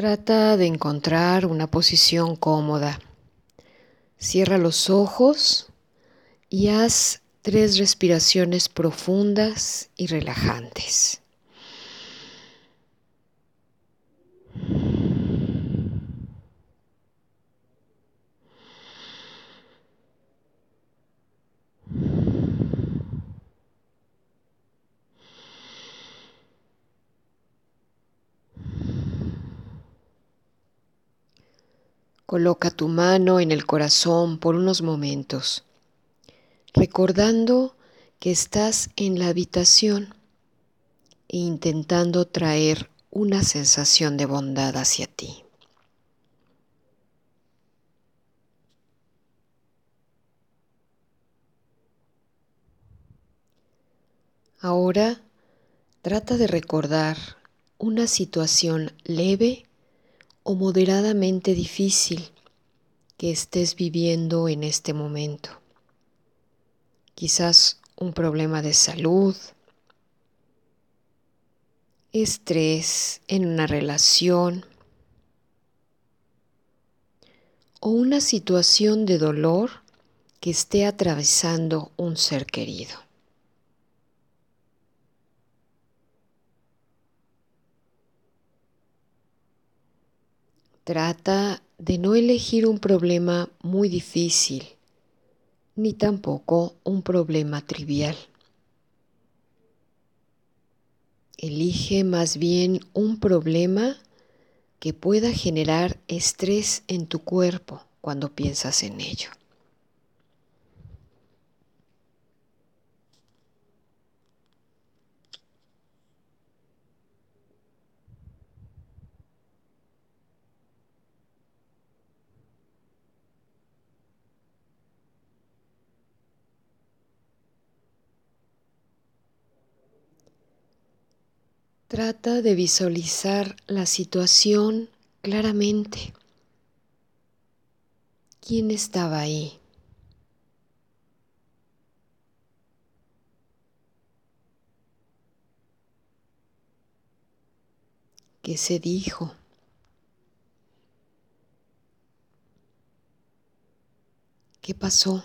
Trata de encontrar una posición cómoda. Cierra los ojos y haz tres respiraciones profundas y relajantes. Coloca tu mano en el corazón por unos momentos, recordando que estás en la habitación e intentando traer una sensación de bondad hacia ti. Ahora trata de recordar una situación leve o moderadamente difícil que estés viviendo en este momento. Quizás un problema de salud, estrés en una relación o una situación de dolor que esté atravesando un ser querido. Trata de no elegir un problema muy difícil, ni tampoco un problema trivial. Elige más bien un problema que pueda generar estrés en tu cuerpo cuando piensas en ello. Trata de visualizar la situación claramente. ¿Quién estaba ahí? ¿Qué se dijo? ¿Qué pasó?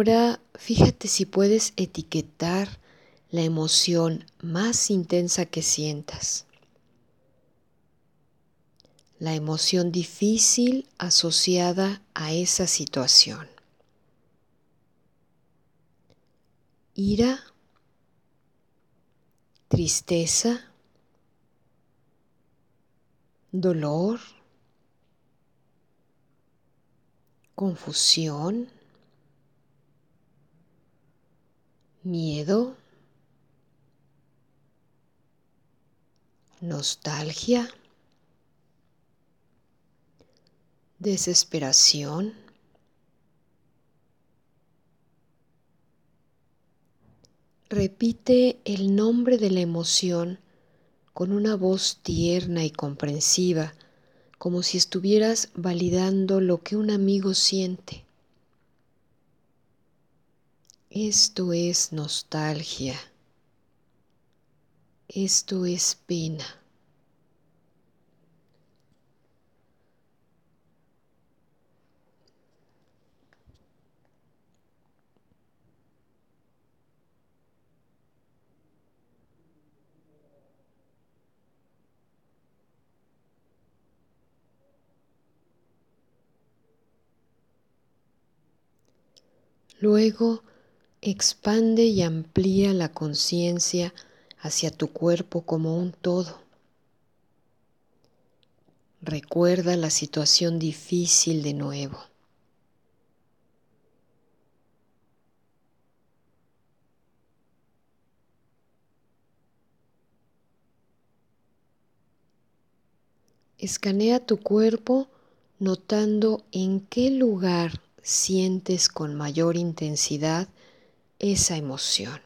Ahora fíjate si puedes etiquetar la emoción más intensa que sientas. La emoción difícil asociada a esa situación. Ira, tristeza, dolor, confusión miedo, nostalgia, desesperación, repite el nombre de la emoción con una voz tierna y comprensiva, como si estuvieras validando lo que un amigo siente. Esto es nostalgia. Esto es pena. Luego expande y amplía la conciencia hacia tu cuerpo como un todo. Recuerda la situación difícil de nuevo. Escanea tu cuerpo notando en qué lugar sientes con mayor intensidad esa emoción.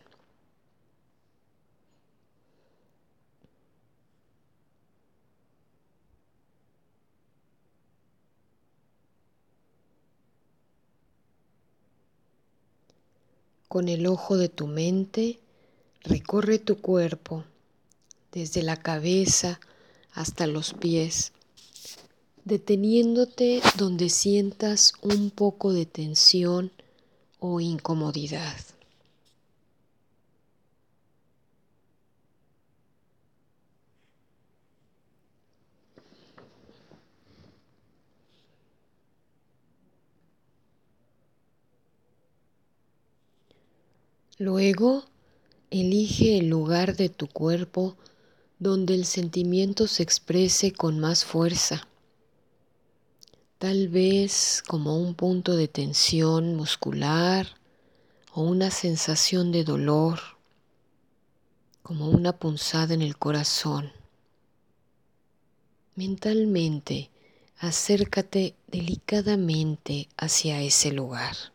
Con el ojo de tu mente recorre tu cuerpo desde la cabeza hasta los pies, deteniéndote donde sientas un poco de tensión o incomodidad. Luego, elige el lugar de tu cuerpo donde el sentimiento se exprese con más fuerza, tal vez como un punto de tensión muscular o una sensación de dolor, como una punzada en el corazón. Mentalmente, acércate delicadamente hacia ese lugar.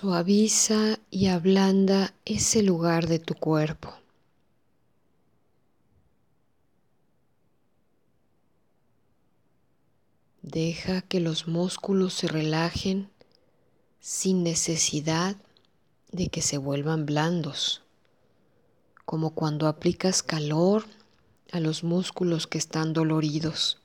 Suaviza y ablanda ese lugar de tu cuerpo. Deja que los músculos se relajen sin necesidad de que se vuelvan blandos, como cuando aplicas calor a los músculos que están doloridos.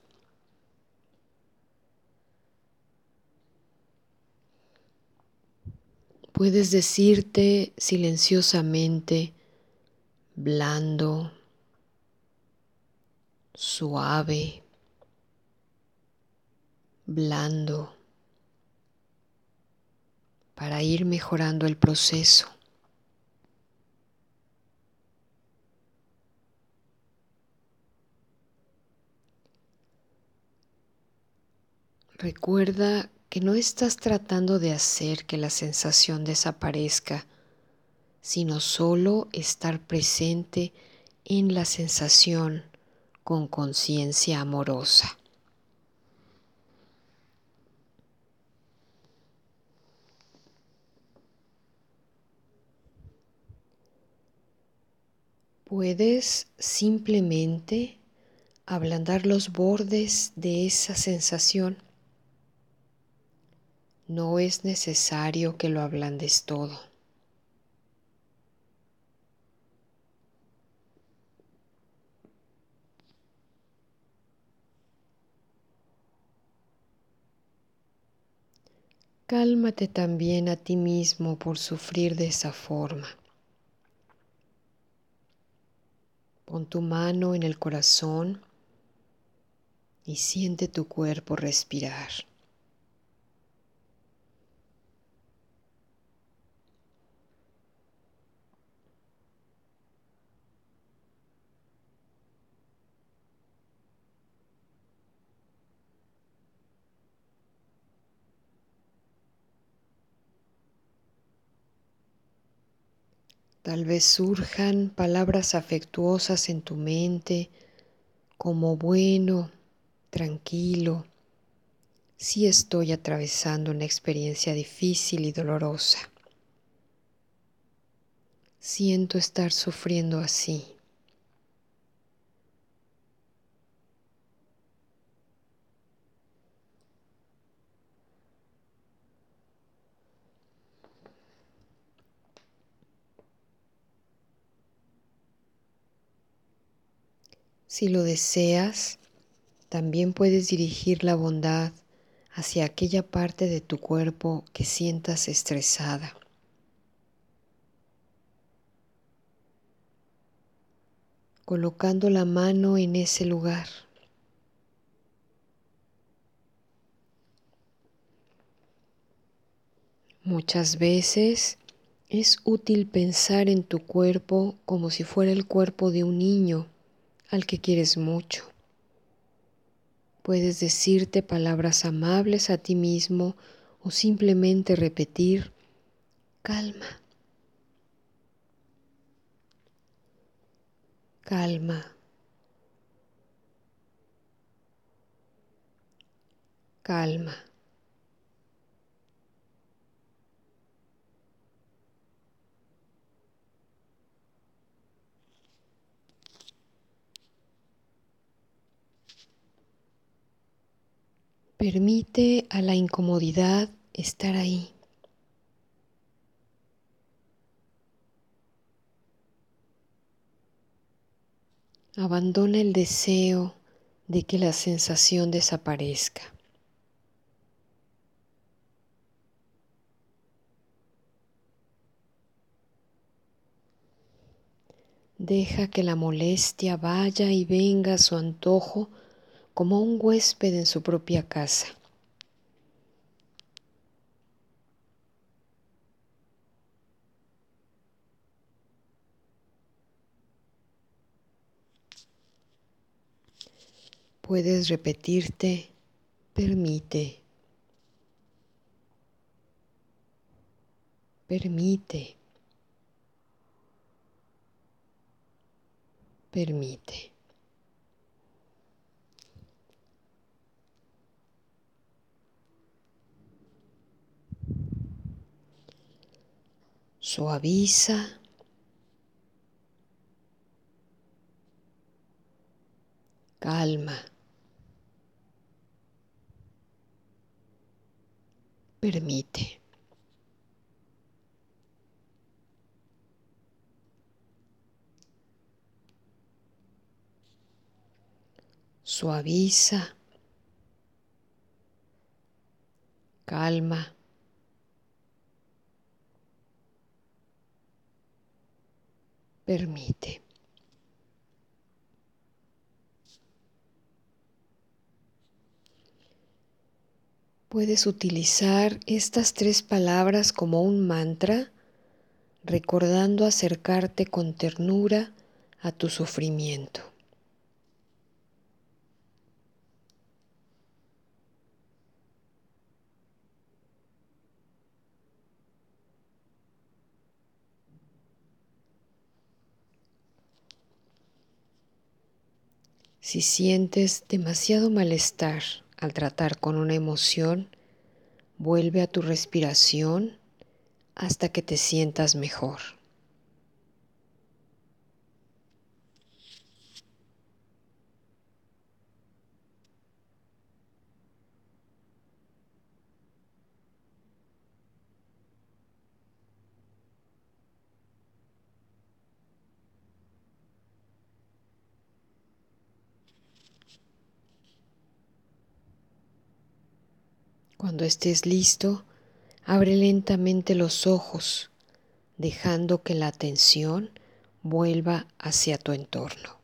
Puedes decirte silenciosamente, blando, suave, blando, para ir mejorando el proceso. Recuerda que no estás tratando de hacer que la sensación desaparezca, sino solo estar presente en la sensación con conciencia amorosa. Puedes simplemente ablandar los bordes de esa sensación no es necesario que lo ablandes todo. Cálmate también a ti mismo por sufrir de esa forma. Pon tu mano en el corazón y siente tu cuerpo respirar. Tal vez surjan palabras afectuosas en tu mente como bueno, tranquilo, si estoy atravesando una experiencia difícil y dolorosa. Siento estar sufriendo así. Si lo deseas, también puedes dirigir la bondad hacia aquella parte de tu cuerpo que sientas estresada. colocando la mano en ese lugar. Muchas veces es útil pensar en tu cuerpo como si fuera el cuerpo de un niño al que quieres mucho. Puedes decirte palabras amables a ti mismo o simplemente repetir, calma, calma, calma. Permite a la incomodidad estar ahí. Abandona el deseo de que la sensación desaparezca. Deja que la molestia vaya y venga a su antojo como un huésped en su propia casa. Puedes repetirte, permite, permite, permite. Suaviza calma. Permite. Suaviza. Calma. Permite. Puedes utilizar estas tres palabras como un mantra, recordando acercarte con ternura a tu sufrimiento. Si sientes demasiado malestar, al tratar con una emoción, vuelve a tu respiración hasta que te sientas mejor. Cuando estés listo, abre lentamente los ojos, dejando que la atención vuelva hacia tu entorno.